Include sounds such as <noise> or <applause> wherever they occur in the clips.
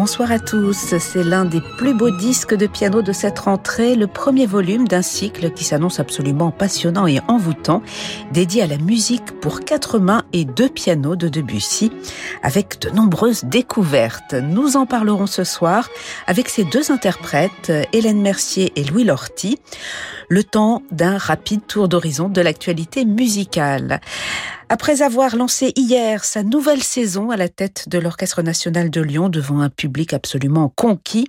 Bonsoir à tous, c'est l'un des plus beaux disques de piano de cette rentrée, le premier volume d'un cycle qui s'annonce absolument passionnant et envoûtant, dédié à la musique pour quatre mains et deux pianos de Debussy, avec de nombreuses découvertes. Nous en parlerons ce soir avec ces deux interprètes, Hélène Mercier et Louis Lorty, le temps d'un rapide tour d'horizon de l'actualité musicale. Après avoir lancé hier sa nouvelle saison à la tête de l'Orchestre national de Lyon devant un public absolument conquis,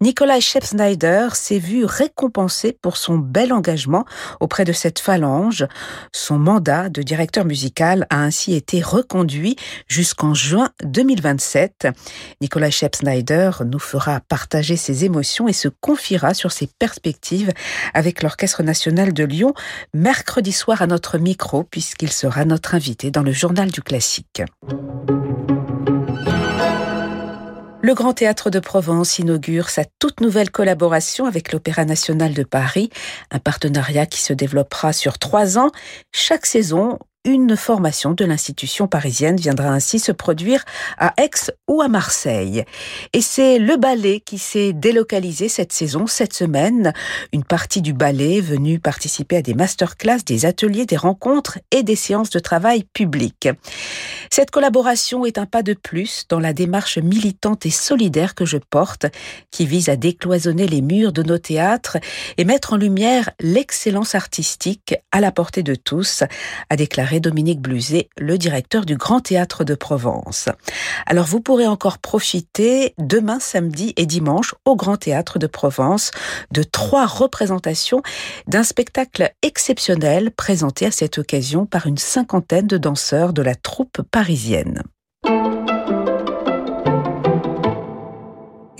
Nicolas Schepp-Snyder s'est vu récompensé pour son bel engagement auprès de cette phalange. Son mandat de directeur musical a ainsi été reconduit jusqu'en juin 2027. Nicolas Schepp-Snyder nous fera partager ses émotions et se confiera sur ses perspectives avec l'Orchestre national de Lyon mercredi soir à notre micro puisqu'il sera notre invité dans le journal du classique. Le Grand Théâtre de Provence inaugure sa toute nouvelle collaboration avec l'Opéra national de Paris, un partenariat qui se développera sur trois ans. Chaque saison, une formation de l'institution parisienne viendra ainsi se produire à Aix ou à Marseille. Et c'est le ballet qui s'est délocalisé cette saison, cette semaine. Une partie du ballet venue participer à des masterclass, des ateliers, des rencontres et des séances de travail publiques. Cette collaboration est un pas de plus dans la démarche militante et solidaire que je porte, qui vise à décloisonner les murs de nos théâtres et mettre en lumière l'excellence artistique à la portée de tous, a déclaré Dominique Bluzet, le directeur du Grand Théâtre de Provence. Alors vous pourrez encore profiter demain, samedi et dimanche au Grand Théâtre de Provence de trois représentations d'un spectacle exceptionnel présenté à cette occasion par une cinquantaine de danseurs de la troupe parisienne.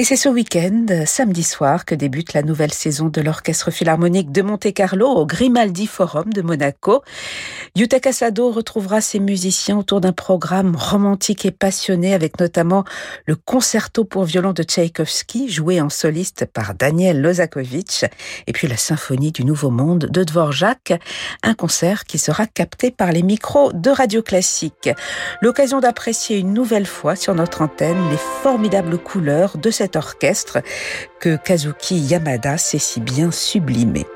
Et c'est ce week-end, samedi soir, que débute la nouvelle saison de l'Orchestre Philharmonique de Monte-Carlo au Grimaldi Forum de Monaco. Yuta Sado retrouvera ses musiciens autour d'un programme romantique et passionné avec notamment le concerto pour violon de Tchaïkovski, joué en soliste par Daniel Lozakovitch, et puis la symphonie du Nouveau Monde de Dvorak, un concert qui sera capté par les micros de Radio Classique. L'occasion d'apprécier une nouvelle fois sur notre antenne les formidables couleurs de cette orchestre que Kazuki Yamada sait si bien sublimer.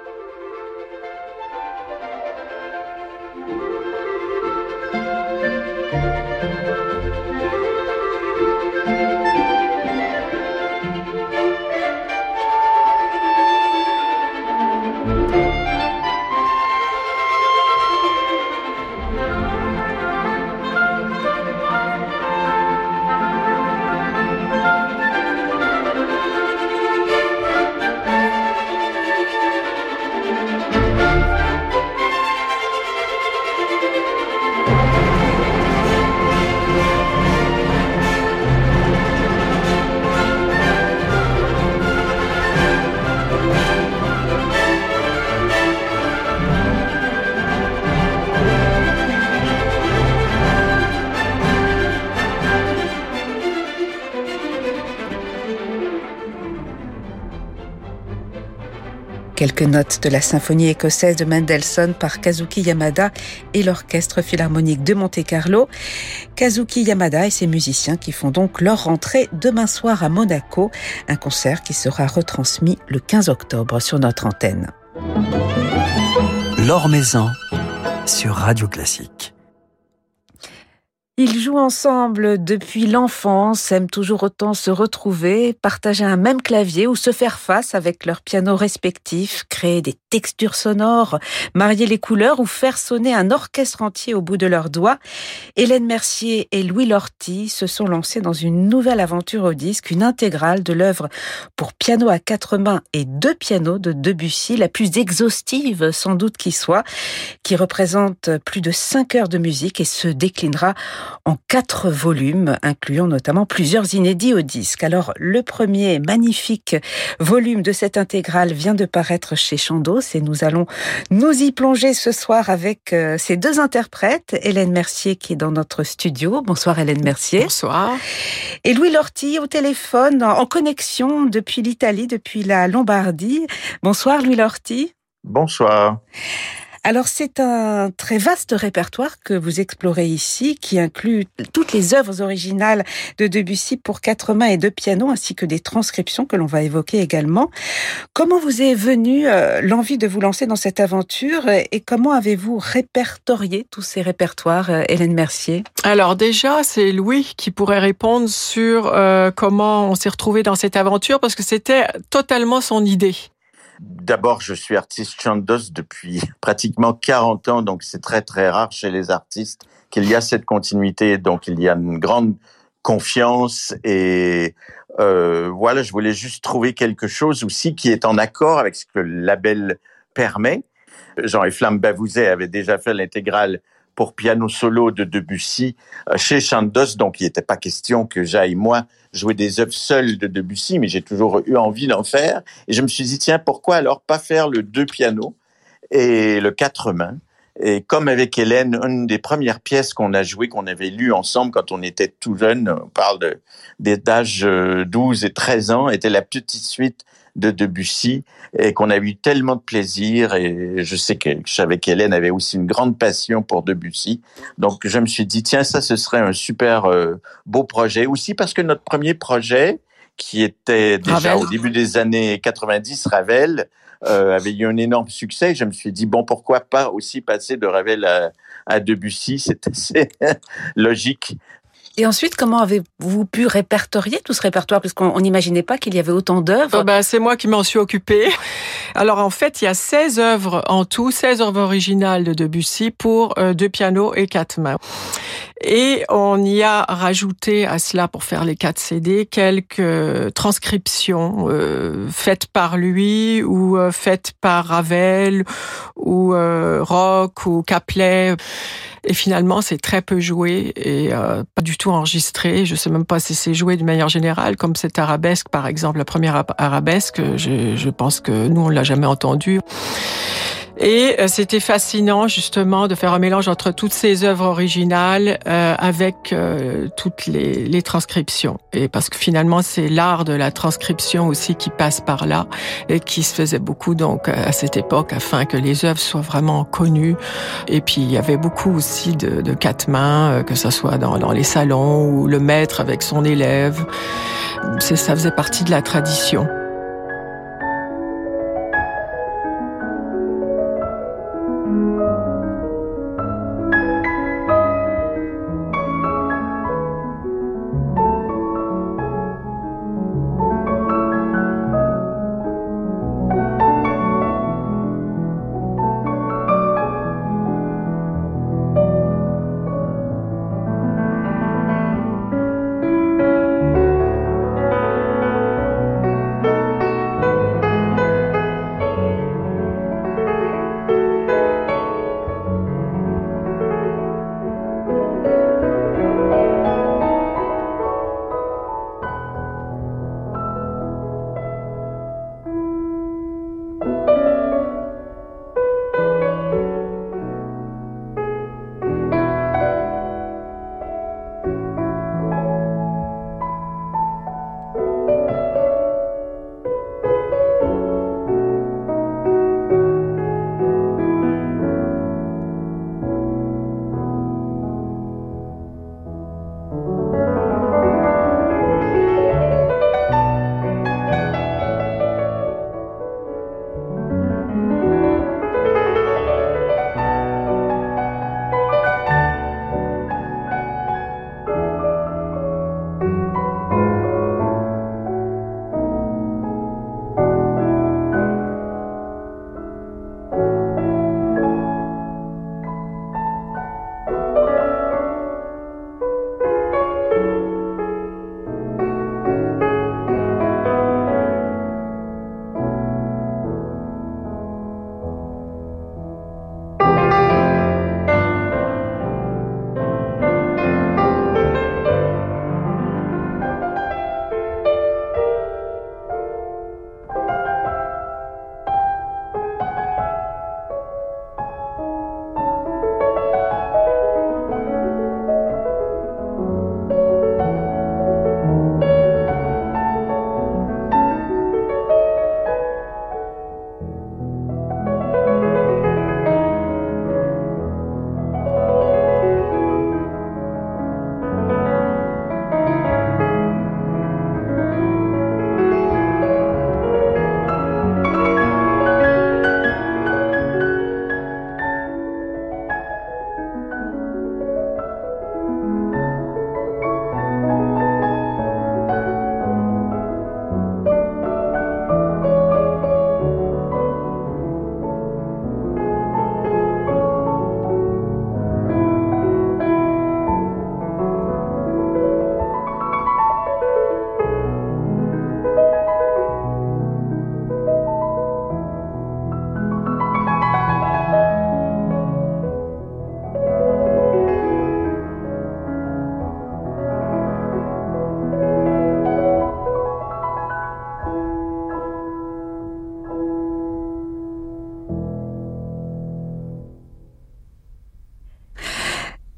Quelques notes de la symphonie écossaise de Mendelssohn par Kazuki Yamada et l'Orchestre Philharmonique de Monte-Carlo. Kazuki Yamada et ses musiciens qui font donc leur rentrée demain soir à Monaco, un concert qui sera retransmis le 15 octobre sur notre antenne. L'Or Maison sur Radio Classique. Ils jouent ensemble depuis l'enfance, aiment toujours autant se retrouver, partager un même clavier ou se faire face avec leurs pianos respectifs, créer des textures sonores, marier les couleurs ou faire sonner un orchestre entier au bout de leurs doigts. Hélène Mercier et Louis Lorty se sont lancés dans une nouvelle aventure au disque, une intégrale de l'œuvre pour piano à quatre mains et deux pianos de Debussy, la plus exhaustive sans doute qui soit, qui représente plus de cinq heures de musique et se déclinera en quatre volumes, incluant notamment plusieurs inédits au disque. Alors, le premier magnifique volume de cette intégrale vient de paraître chez Chandos et nous allons nous y plonger ce soir avec euh, ces deux interprètes, Hélène Mercier qui est dans notre studio. Bonsoir Hélène Mercier. Bonsoir. Et Louis Lorty au téléphone, en connexion depuis l'Italie, depuis la Lombardie. Bonsoir Louis Lorty. Bonsoir. Alors c'est un très vaste répertoire que vous explorez ici, qui inclut toutes les œuvres originales de Debussy pour quatre mains et deux pianos, ainsi que des transcriptions que l'on va évoquer également. Comment vous est venue euh, l'envie de vous lancer dans cette aventure et comment avez-vous répertorié tous ces répertoires, euh, Hélène Mercier? Alors déjà, c'est Louis qui pourrait répondre sur euh, comment on s'est retrouvé dans cette aventure, parce que c'était totalement son idée. D'abord, je suis artiste chanteuse depuis <laughs> pratiquement 40 ans, donc c'est très très rare chez les artistes qu'il y a cette continuité. Donc il y a une grande confiance et euh, voilà, je voulais juste trouver quelque chose aussi qui est en accord avec ce que le label permet. Jean et Flamme Bavouzet avait déjà fait l'intégrale pour piano solo de Debussy euh, chez Chandos, donc il n'était pas question que j'aille moi jouer des œuvres seules de Debussy, mais j'ai toujours eu envie d'en faire. Et je me suis dit tiens pourquoi alors pas faire le deux pianos et le quatre mains? Et comme avec Hélène, une des premières pièces qu'on a jouées, qu'on avait lues ensemble quand on était tout jeune, on parle d'âge 12 et 13 ans, était la petite suite de Debussy et qu'on a eu tellement de plaisir et je sais que je savais qu'Hélène avait aussi une grande passion pour Debussy. Donc je me suis dit tiens ça ce serait un super euh, beau projet aussi parce que notre premier projet qui était déjà au début des années 90 Ravel euh, avait eu un énorme succès. Je me suis dit bon pourquoi pas aussi passer de Ravel à, à Debussy, c'est assez <laughs> logique. Et ensuite, comment avez-vous pu répertorier tout ce répertoire? Parce qu'on n'imaginait pas qu'il y avait autant d'œuvres. Oh ben, c'est moi qui m'en suis occupée. Alors en fait, il y a 16 œuvres en tout, 16 œuvres originales de Debussy pour euh, deux pianos et quatre mains. Et on y a rajouté à cela, pour faire les quatre CD, quelques transcriptions euh, faites par lui ou euh, faites par Ravel ou euh, Rock ou Caplet. Et finalement, c'est très peu joué et euh, pas du tout enregistré. Je sais même pas si c'est joué de manière générale, comme cette arabesque, par exemple, la première arabesque. Je, je pense que nous, on l'a jamais entendu. Et euh, c'était fascinant justement de faire un mélange entre toutes ces œuvres originales euh, avec euh, toutes les, les, transcriptions. Et parce que finalement c'est l'art de la transcription aussi qui passe par là et qui se faisait beaucoup donc à cette époque afin que les œuvres soient vraiment connues. Et puis il y avait beaucoup aussi de, de quatre mains, que ce soit dans, dans les salons ou le maître avec son élève. Ça faisait partie de la tradition.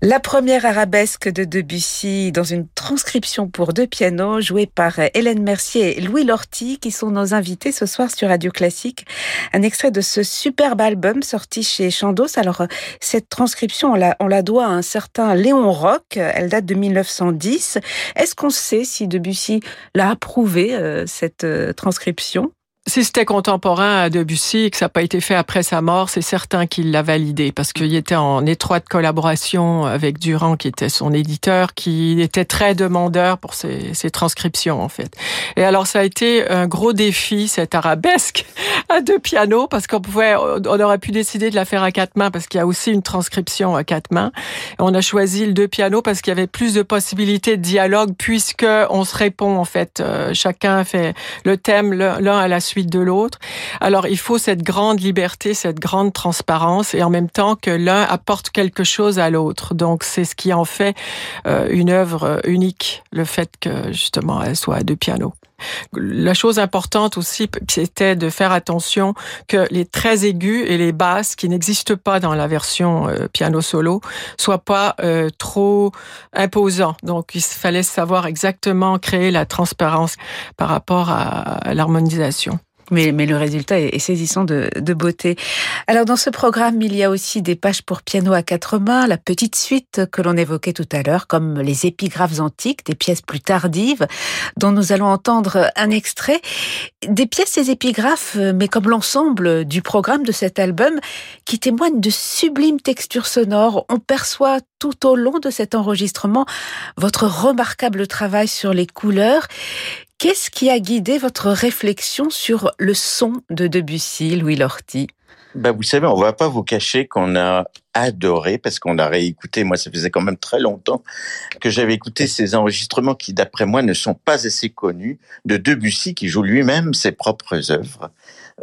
La première arabesque de Debussy dans une transcription pour deux pianos jouée par Hélène Mercier et Louis Lorty qui sont nos invités ce soir sur Radio Classique. Un extrait de ce superbe album sorti chez Chandos. Alors cette transcription on la, doit à un certain Léon Rock. Elle date de 1910. Est-ce qu'on sait si Debussy l'a approuvé euh, cette euh, transcription? Si c'était contemporain à Debussy et que ça n'a pas été fait après sa mort, c'est certain qu'il l'a validé parce qu'il était en étroite collaboration avec Durand, qui était son éditeur, qui était très demandeur pour ses, ses transcriptions en fait. Et alors ça a été un gros défi cette arabesque à deux pianos parce qu'on pouvait, on aurait pu décider de la faire à quatre mains parce qu'il y a aussi une transcription à quatre mains. Et on a choisi le deux pianos parce qu'il y avait plus de possibilités de dialogue puisque on se répond en fait. Euh, chacun fait le thème l'un à la suite de l'autre. Alors il faut cette grande liberté, cette grande transparence et en même temps que l'un apporte quelque chose à l'autre. Donc c'est ce qui en fait euh, une œuvre unique, le fait que justement elle soit à deux pianos. La chose importante aussi, c'était de faire attention que les très aigus et les basses, qui n'existent pas dans la version euh, piano solo, soient pas euh, trop imposants. Donc, il fallait savoir exactement créer la transparence par rapport à l'harmonisation. Mais, le résultat est, saisissant de, de, beauté. Alors dans ce programme, il y a aussi des pages pour piano à quatre mains, la petite suite que l'on évoquait tout à l'heure, comme les épigraphes antiques, des pièces plus tardives, dont nous allons entendre un extrait. Des pièces et épigraphes, mais comme l'ensemble du programme de cet album, qui témoignent de sublimes textures sonores. On perçoit tout au long de cet enregistrement votre remarquable travail sur les couleurs Qu'est-ce qui a guidé votre réflexion sur le son de Debussy, Louis Lorty ben, vous savez, on va pas vous cacher qu'on a adoré parce qu'on a réécouté. Moi, ça faisait quand même très longtemps que j'avais écouté ces enregistrements qui, d'après moi, ne sont pas assez connus de Debussy qui joue lui-même ses propres œuvres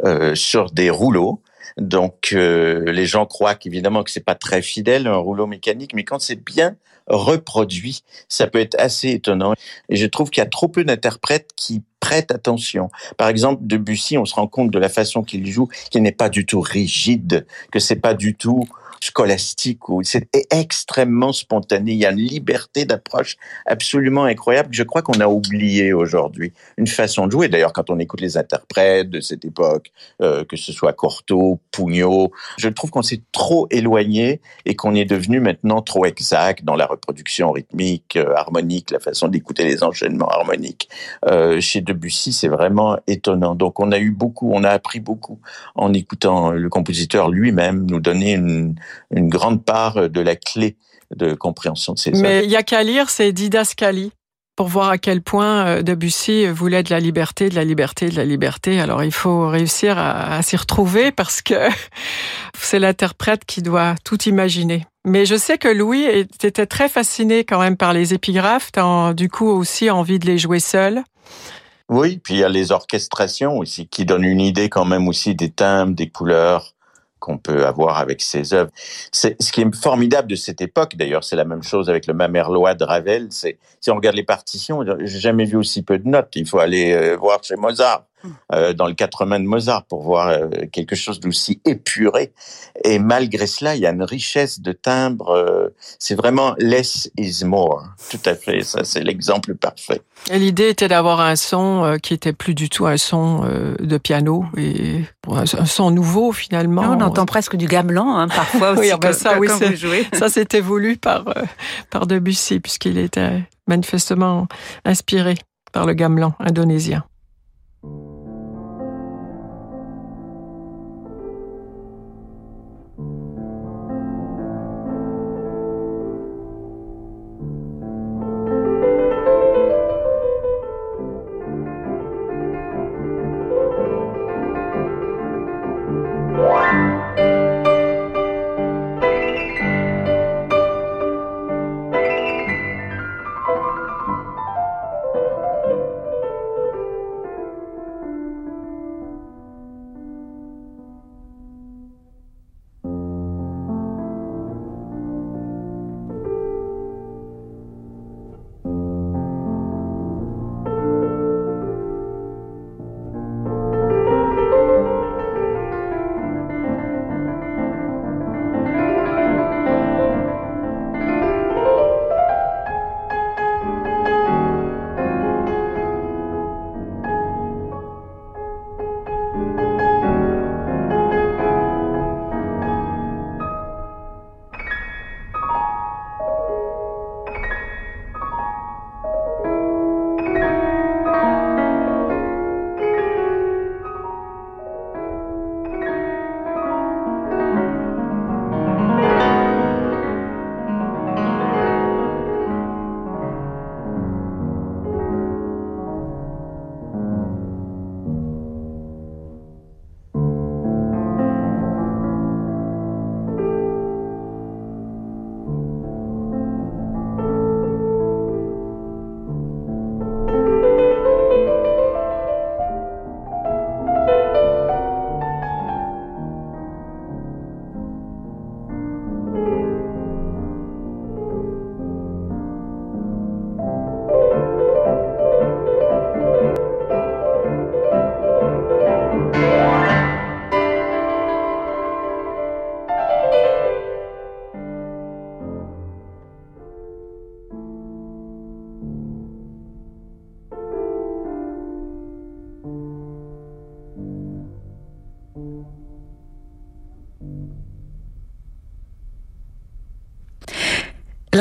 euh, sur des rouleaux. Donc, euh, les gens croient qu'évidemment que c'est pas très fidèle un rouleau mécanique, mais quand c'est bien reproduit. Ça peut être assez étonnant. Et je trouve qu'il y a trop peu d'interprètes qui prêtent attention. Par exemple, Debussy, on se rend compte de la façon qu'il joue, qu'il n'est pas du tout rigide, que c'est pas du tout scolastique ou c'est extrêmement spontané. Il y a une liberté d'approche absolument incroyable que je crois qu'on a oublié aujourd'hui. Une façon de jouer. D'ailleurs, quand on écoute les interprètes de cette époque, euh, que ce soit Cortot, Pugnot, je trouve qu'on s'est trop éloigné et qu'on est devenu maintenant trop exact dans la reproduction rythmique, euh, harmonique, la façon d'écouter les enchaînements harmoniques. Euh, chez Debussy, c'est vraiment étonnant. Donc, on a eu beaucoup, on a appris beaucoup en écoutant le compositeur lui-même nous donner une, une grande part de la clé de compréhension de ces œuvres. Mais il y a qu'à lire, c'est didascalie pour voir à quel point euh, Debussy voulait de la liberté, de la liberté, de la liberté. Alors il faut réussir à, s'y retrouver parce que <laughs> c'est l'interprète qui doit tout imaginer. Mais je sais que Louis était très fasciné quand même par les épigraphes, tant du coup aussi envie de les jouer seul. Oui, puis il y a les orchestrations aussi qui donnent une idée quand même aussi des timbres, des couleurs qu'on peut avoir avec ses œuvres. C'est ce qui est formidable de cette époque. D'ailleurs, c'est la même chose avec le Mamerlois de Ravel. C'est si on regarde les partitions, j'ai jamais vu aussi peu de notes. Il faut aller euh, voir chez Mozart. Euh, dans le quatre mains de Mozart pour voir euh, quelque chose d'aussi épuré. Et malgré cela, il y a une richesse de timbre. Euh, c'est vraiment less is more. Tout à fait. Ça, c'est l'exemple parfait. Et l'idée était d'avoir un son qui était plus du tout un son de piano et un son nouveau finalement. on entend presque du gamelan hein, parfois <laughs> aussi. oui, ben ça, oui, ça c'était voulu par par Debussy puisqu'il était manifestement inspiré par le gamelan indonésien.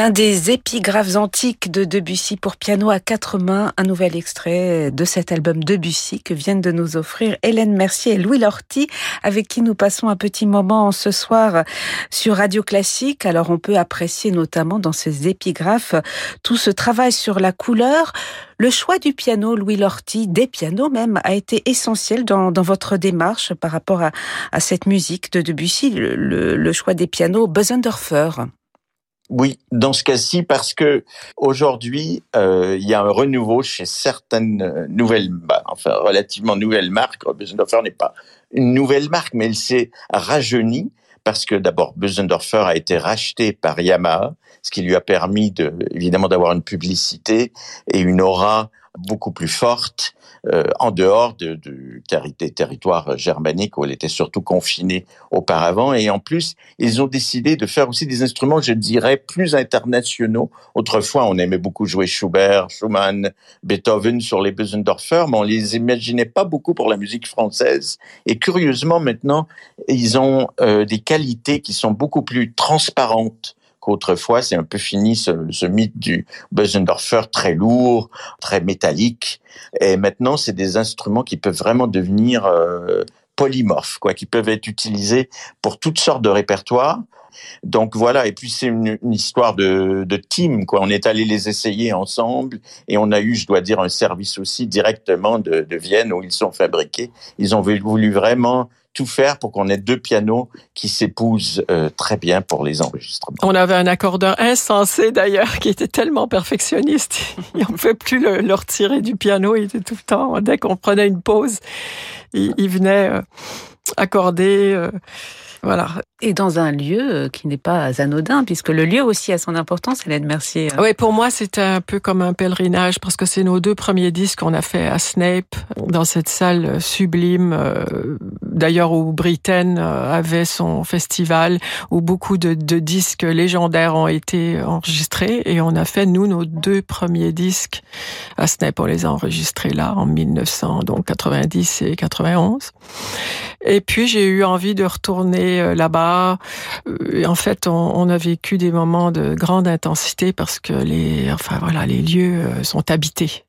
L'un des épigraphes antiques de Debussy pour piano à quatre mains, un nouvel extrait de cet album Debussy que viennent de nous offrir Hélène Mercier et Louis Lorty, avec qui nous passons un petit moment ce soir sur Radio Classique. Alors on peut apprécier notamment dans ces épigraphes tout ce travail sur la couleur. Le choix du piano, Louis Lorty, des pianos même, a été essentiel dans, votre démarche par rapport à, cette musique de Debussy, le, choix des pianos Bösendorfer. Oui, dans ce cas-ci, parce que aujourd'hui, euh, il y a un renouveau chez certaines nouvelles, bah, enfin relativement nouvelles marques. Bösendorfer n'est pas une nouvelle marque, mais elle s'est rajeunie parce que d'abord, Bösendorfer a été racheté par Yamaha, ce qui lui a permis de, évidemment d'avoir une publicité et une aura beaucoup plus forte euh, en dehors de, des territoires germaniques où elle était surtout confinée auparavant. Et en plus, ils ont décidé de faire aussi des instruments, je dirais, plus internationaux. Autrefois, on aimait beaucoup jouer Schubert, Schumann, Beethoven sur les Bösendorfer, mais on les imaginait pas beaucoup pour la musique française. Et curieusement, maintenant, ils ont euh, des qualités qui sont beaucoup plus transparentes qu'autrefois, c'est un peu fini ce, mythe du Bösendorfer très lourd, très métallique. Et maintenant, c'est des instruments qui peuvent vraiment devenir euh, polymorphes, quoi, qui peuvent être utilisés pour toutes sortes de répertoires. Donc voilà, et puis c'est une, histoire de, team, quoi. On est allé les essayer ensemble et on a eu, je dois dire, un service aussi directement de, Vienne où ils sont fabriqués. Ils ont voulu vraiment tout faire pour qu'on ait deux pianos qui s'épousent euh, très bien pour les enregistrements. On avait un accordeur insensé d'ailleurs qui était tellement perfectionniste, <laughs> on ne pouvait plus le, retirer du piano, il était tout le temps, dès qu'on prenait une pause, il, venait euh, accorder. Euh, voilà. Et dans un lieu euh, qui n'est pas anodin, puisque le lieu aussi a son importance, Hélène Mercier. Oui, pour moi, c'était un peu comme un pèlerinage, parce que c'est nos deux premiers disques qu'on a fait à Snape, dans cette salle sublime, euh, d'ailleurs où Britten euh, avait son festival, où beaucoup de, de, disques légendaires ont été enregistrés, et on a fait, nous, nos deux premiers disques à Snape, on les a enregistrés là, en 1990 et 91. Et puis, j'ai eu envie de retourner là-bas. Euh, en fait, on, a vécu des moments de grande intensité parce que les lieux euh, sont habités.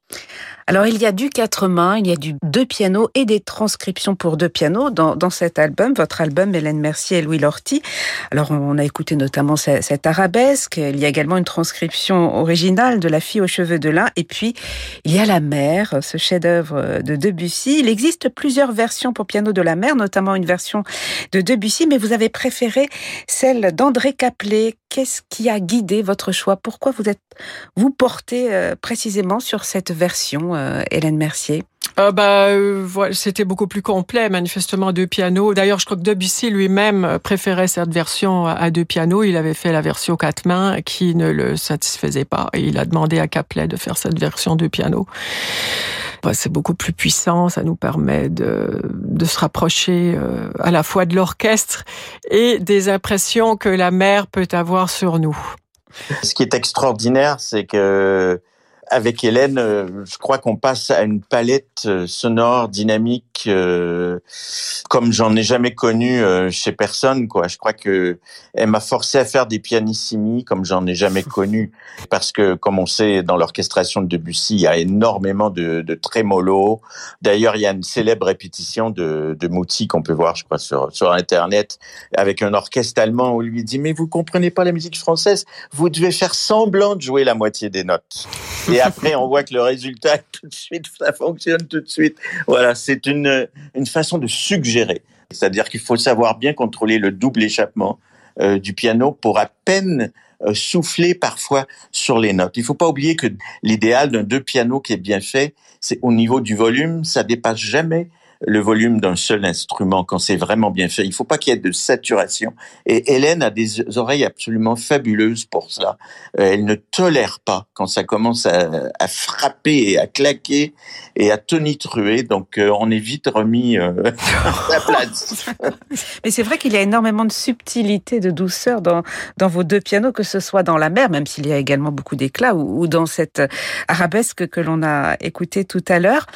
Alors il y a du quatre mains, il y a du deux pianos et des transcriptions pour deux pianos dans, cet album, votre album Hélène Mercier et Louis Lorty. Alors on a écouté notamment cette, arabesque, il y a également une transcription originale de La fille aux cheveux de lin et puis il y a La mer, ce chef-d'œuvre de Debussy. Il existe plusieurs versions pour piano de La mer, notamment une version de Debussy, mais vous avez préféré celle d'André Caplet. Qu'est-ce qui a guidé votre choix? Pourquoi vous êtes vous portez euh, précisément sur cette version euh, Hélène Mercier euh, bah, euh, voilà, c'était beaucoup plus complet, manifestement, deux pianos. D'ailleurs, je crois que Debussy lui-même préférait cette version à deux pianos. Il avait fait la version quatre mains qui ne le satisfaisait pas. Et il a demandé à Caplet de faire cette version deux pianos. Bah, c'est beaucoup plus puissant, ça nous permet de, de se rapprocher euh, à la fois de l'orchestre et des impressions que la mer peut avoir sur nous. Ce qui est extraordinaire, c'est que avec Hélène, euh, je crois qu'on passe à une palette euh, sonore, dynamique, euh, comme j'en ai jamais connu chez personne. Quoi. Je crois que elle m'a forcé à faire des pianissimi comme j'en ai jamais <laughs> connu, parce que comme on sait dans l'orchestration de Debussy, il y a énormément de, de trémolo. D'ailleurs, il y a une célèbre répétition de, de Mouti qu'on peut voir, je crois, sur, sur Internet, avec un orchestre allemand où il lui dit mais vous comprenez pas la musique française, vous devez faire semblant de jouer la moitié des notes. Et après, on voit que le résultat, tout de suite, ça fonctionne tout de suite. Voilà, c'est une, une façon de suggérer. C'est-à-dire qu'il faut savoir bien contrôler le double échappement euh, du piano pour à peine euh, souffler parfois sur les notes. Il ne faut pas oublier que l'idéal d'un deux pianos qui est bien fait, c'est au niveau du volume, ça dépasse jamais le volume d'un seul instrument quand c'est vraiment bien fait. Il faut pas qu'il y ait de saturation. Et Hélène a des oreilles absolument fabuleuses pour ça. Euh, elle ne tolère pas quand ça commence à, frapper et à claquer et à tonitruer. Donc euh, on est vite remis euh, à la place. <laughs> Mais c'est vrai qu'il y a énormément de subtilité, de douceur dans, dans vos deux pianos, que ce soit dans la mer, même s'il y a également beaucoup d'éclat, ou, ou dans cette arabesque que l'on a écouté tout à l'heure.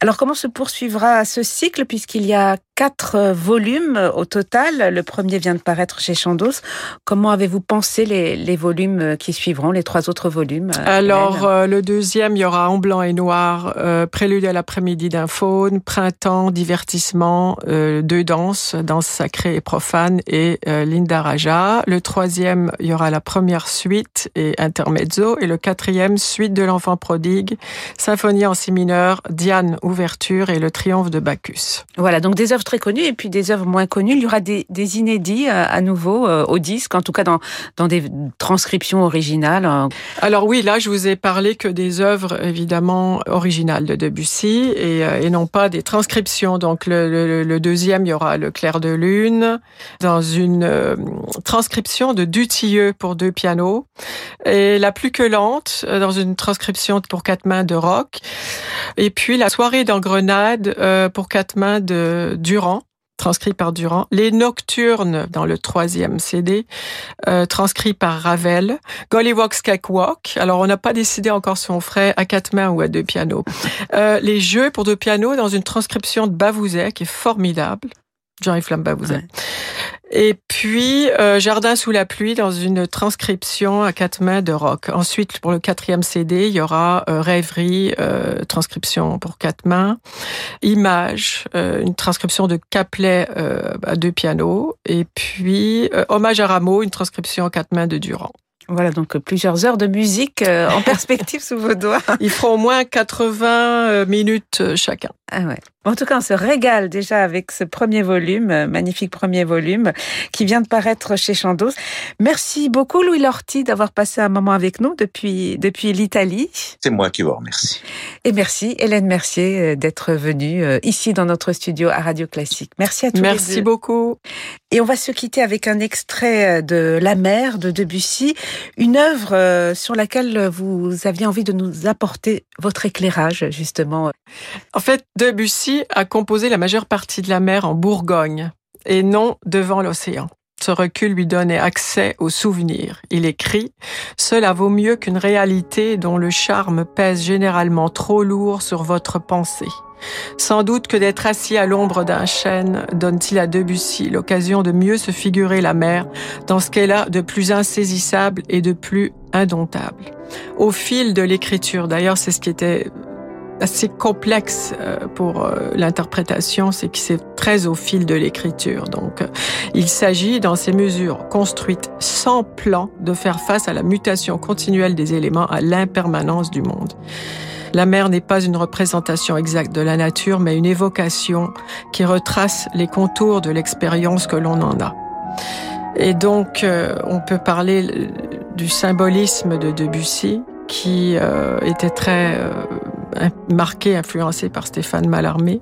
Alors comment se poursuivra ce cycle puisqu'il y a quatre euh, volumes euh, au total. Le premier vient de paraître chez Chandos. Comment avez-vous pensé les, les, volumes euh, qui suivront, les trois autres volumes Alors, euh, le deuxième, il y aura En blanc et noir, euh, Prélude à l'après-midi d'un faune, Printemps, divertissement, euh, deux danses, danse sacrée et profane et Linda Raja. Le troisième, il y aura la première suite et intermezzo. Et le quatrième, suite de l'enfant prodigue, symphonie en si mineur, Diane, ouverture et le triomphe de Bacchus. Voilà, donc des œuvres très connues et puis des œuvres moins connues. Il y aura des, des inédits euh, à nouveau euh, au disque, en tout cas dans, dans des transcriptions originales. Alors oui, là, je vous ai parlé que des œuvres évidemment originales de Debussy et, euh, et non pas des transcriptions. Donc le, le, le, deuxième, il y aura Le clair de lune dans une euh, transcription de Dutilleux pour deux pianos et La plus que lente euh, dans une transcription pour quatre mains de Rock et puis La soirée dans Grenade euh, pour quatre mains de Durand transcrit par Durand, Les Nocturnes dans le troisième CD, euh, transcrit par Ravel, Gollywog's Cakewalk, alors on n'a pas décidé encore si on ferait à quatre mains ou à deux pianos, euh, Les Jeux pour deux pianos dans une transcription de Bavouzet qui est formidable, Jean-Yves Bavouzet. Et puis euh, Jardin sous la pluie dans une transcription à quatre mains de rock. Ensuite, pour le quatrième CD, il y aura euh, Rêverie, euh, transcription pour quatre mains, Image, euh, une transcription de Caplet euh, à deux pianos, et puis euh, Hommage à Rameau, une transcription à quatre mains de Durand. Voilà, donc plusieurs heures de musique euh, en perspective <laughs> sous vos doigts. Ils feront au moins 80 euh, minutes chacun. Ah ouais. En tout cas, on se régale déjà avec ce premier volume, euh, magnifique premier volume, qui vient de paraître chez Chandos. Merci beaucoup, Louis Lorty, d'avoir passé un moment avec nous depuis, depuis l'Italie. C'est moi qui vous remercie. Et merci, Hélène Mercier, euh, d'être venue ici dans notre studio à Radio Classique. Merci à tous Merci les deux. beaucoup. Et on va se quitter avec un extrait de La mer de Debussy, une œuvre sur laquelle vous aviez envie de nous apporter votre éclairage, justement. En fait, Debussy a composé la majeure partie de la mer en Bourgogne et non devant l'océan. Ce recul lui donnait accès aux souvenirs. Il écrit Cela vaut mieux qu'une réalité dont le charme pèse généralement trop lourd sur votre pensée. Sans doute que d'être assis à l'ombre d'un chêne donne-t-il à Debussy l'occasion de mieux se figurer la mer dans ce qu'elle a de plus insaisissable et de plus indomptable. Au fil de l'écriture, d'ailleurs, c'est ce qui était assez complexe euh, pour euh, l'interprétation, c'est que c'est très au fil de l'écriture. Donc, euh, il s'agit, dans ces mesures construites sans plan, de faire face à la mutation continuelle des éléments, à l'impermanence du monde. La mer n'est pas une représentation exacte de la nature, mais une évocation qui retrace les contours de l'expérience que l'on en a. Et donc, on peut parler du symbolisme de Debussy, qui était très marqué, influencé par Stéphane Mallarmé.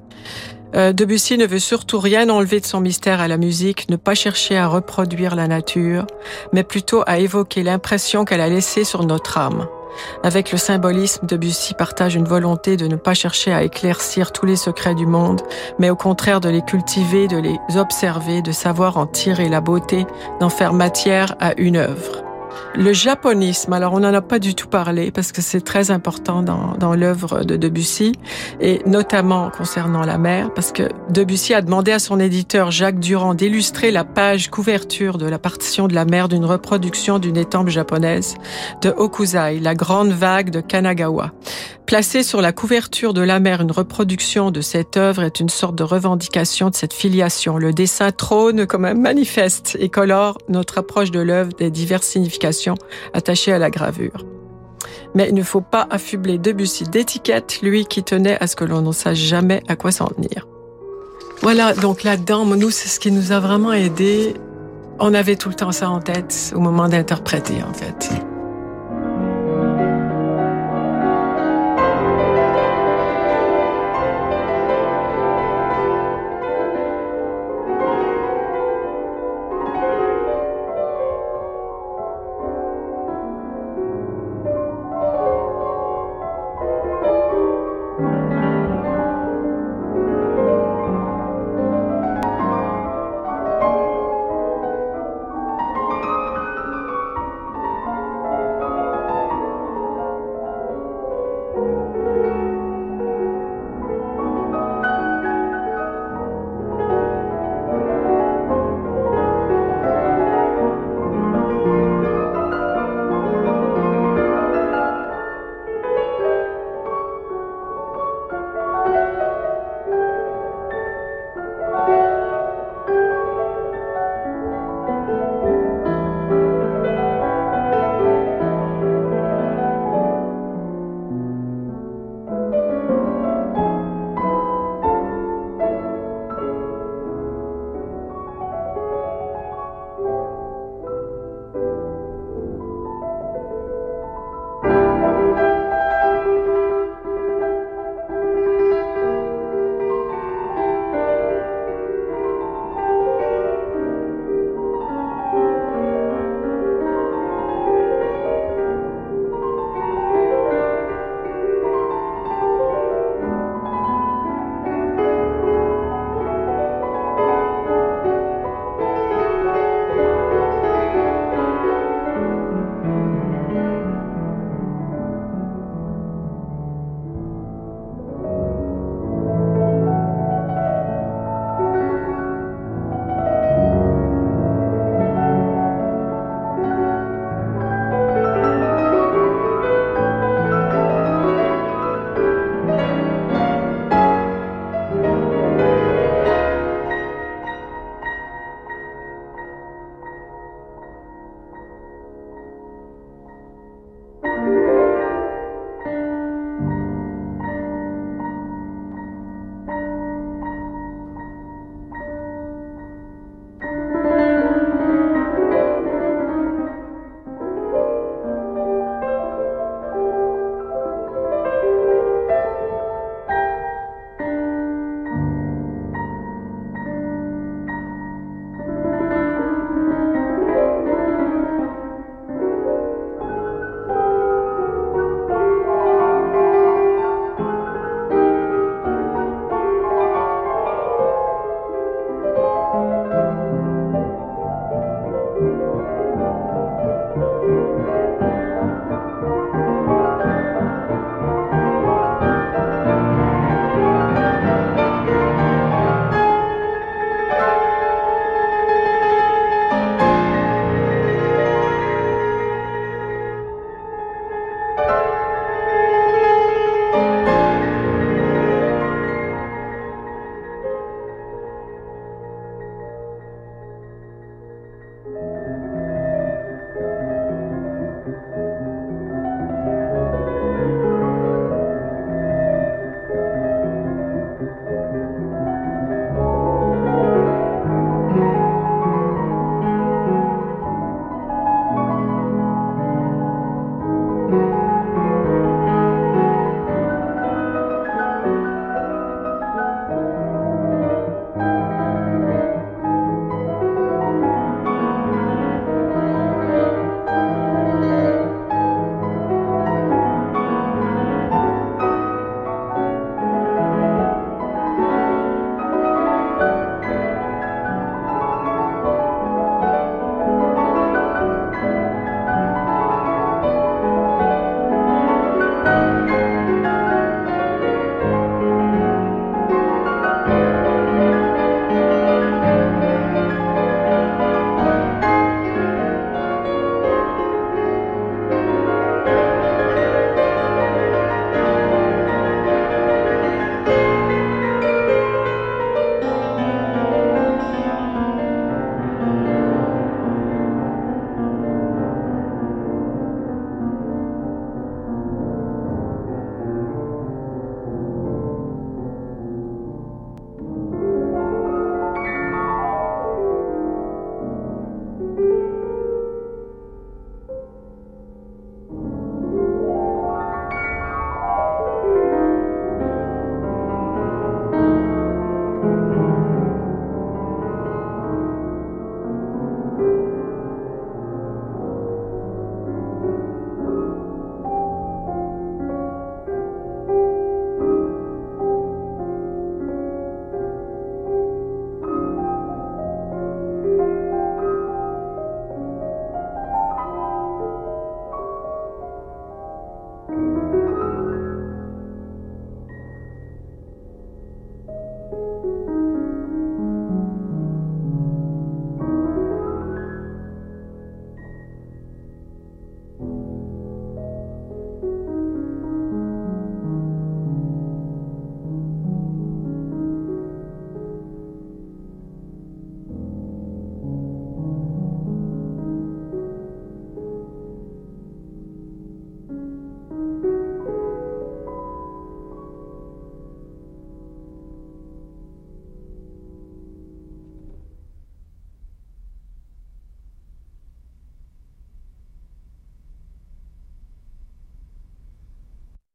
Euh, Debussy ne veut surtout rien enlever de son mystère à la musique, ne pas chercher à reproduire la nature, mais plutôt à évoquer l'impression qu'elle a laissée sur notre âme. Avec le symbolisme, Debussy partage une volonté de ne pas chercher à éclaircir tous les secrets du monde, mais au contraire de les cultiver, de les observer, de savoir en tirer la beauté, d'en faire matière à une œuvre. Le japonisme, alors on n'en a pas du tout parlé parce que c'est très important dans, dans l'œuvre de Debussy et notamment concernant la mer parce que Debussy a demandé à son éditeur Jacques Durand d'illustrer la page couverture de la partition de la mer d'une reproduction d'une étampe japonaise de Okuzai, la grande vague de Kanagawa. Placer sur la couverture de la mer une reproduction de cette œuvre est une sorte de revendication de cette filiation. Le dessin trône comme un manifeste et colore notre approche de l'œuvre des diverses significations attachées à la gravure. Mais il ne faut pas affubler Debussy d'étiquette, lui qui tenait à ce que l'on ne sache jamais à quoi s'en tenir. Voilà, donc là-dedans, nous, c'est ce qui nous a vraiment aidé. On avait tout le temps ça en tête au moment d'interpréter, en fait.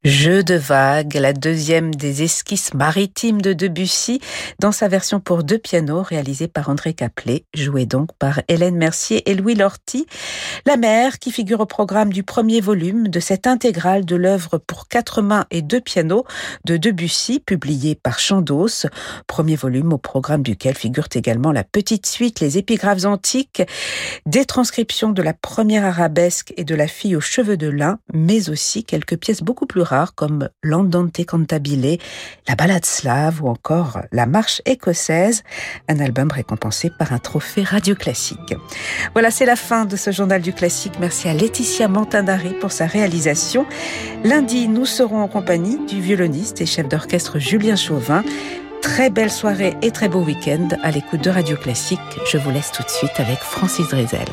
Jeu de vagues, la deuxième des esquisses maritimes de Debussy, dans sa version pour deux pianos réalisée par André Caplet, jouée donc par Hélène Mercier et Louis Lorty. La mer, qui figure au programme du premier volume de cette intégrale de l'œuvre pour quatre mains et deux pianos de Debussy, publiée par Chandos. Premier volume au programme duquel figurent également la petite suite, les épigraphes antiques, des transcriptions de la première arabesque et de la fille aux cheveux de lin, mais aussi quelques pièces beaucoup plus rares comme l'Andante Cantabile, la Ballade slave ou encore la Marche écossaise, un album récompensé par un trophée radio classique. Voilà, c'est la fin de ce journal du classique. Merci à Laetitia Mantindari pour sa réalisation. Lundi, nous serons en compagnie du violoniste et chef d'orchestre Julien Chauvin. Très belle soirée et très beau week-end à l'écoute de Radio Classique. Je vous laisse tout de suite avec Francis Drezel.